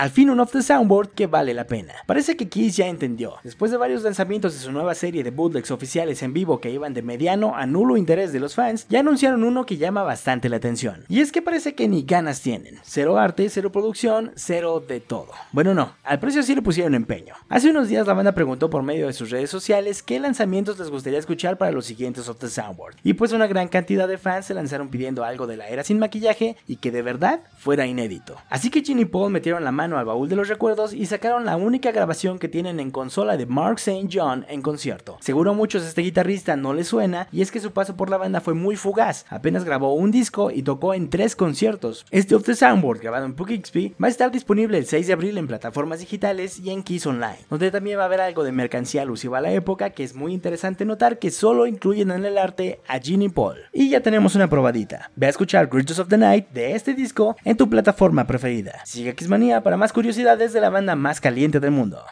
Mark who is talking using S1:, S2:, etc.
S1: Al fin un off the soundboard que vale la pena. Parece que Kiss ya entendió. Después de varios lanzamientos de su nueva serie de bootlegs oficiales en vivo que iban de mediano a nulo interés de los fans, ya anunciaron uno que llama bastante la atención. Y es que parece que ni ganas tienen. Cero arte, cero producción, cero de todo. Bueno, no, al precio sí le pusieron empeño. Hace unos días la banda preguntó por medio de sus redes sociales qué lanzamientos les gustaría escuchar para los siguientes of the soundboard. Y pues una gran cantidad de fans se lanzaron pidiendo algo de la era sin maquillaje y que de verdad fuera inédito. Así que Gene Paul metieron la mano al baúl de los recuerdos y sacaron la única grabación que tienen en consola de Mark St. John en concierto. Seguro a muchos este guitarrista no le suena y es que su paso por la banda fue muy fugaz. Apenas grabó un disco y tocó en tres conciertos. Este of the Soundboard grabado en Poughkeepsie va a estar disponible el 6 de abril en plataformas digitales y en Kiss Online, donde también va a haber algo de mercancía alusiva a la época que es muy interesante notar que solo incluyen en el arte a Gene y Paul. Y ya tenemos una probadita. Ve a escuchar Creatures of the Night de este disco en tu plataforma preferida. Sigue Kissmania para más curiosidades de la banda más caliente del mundo.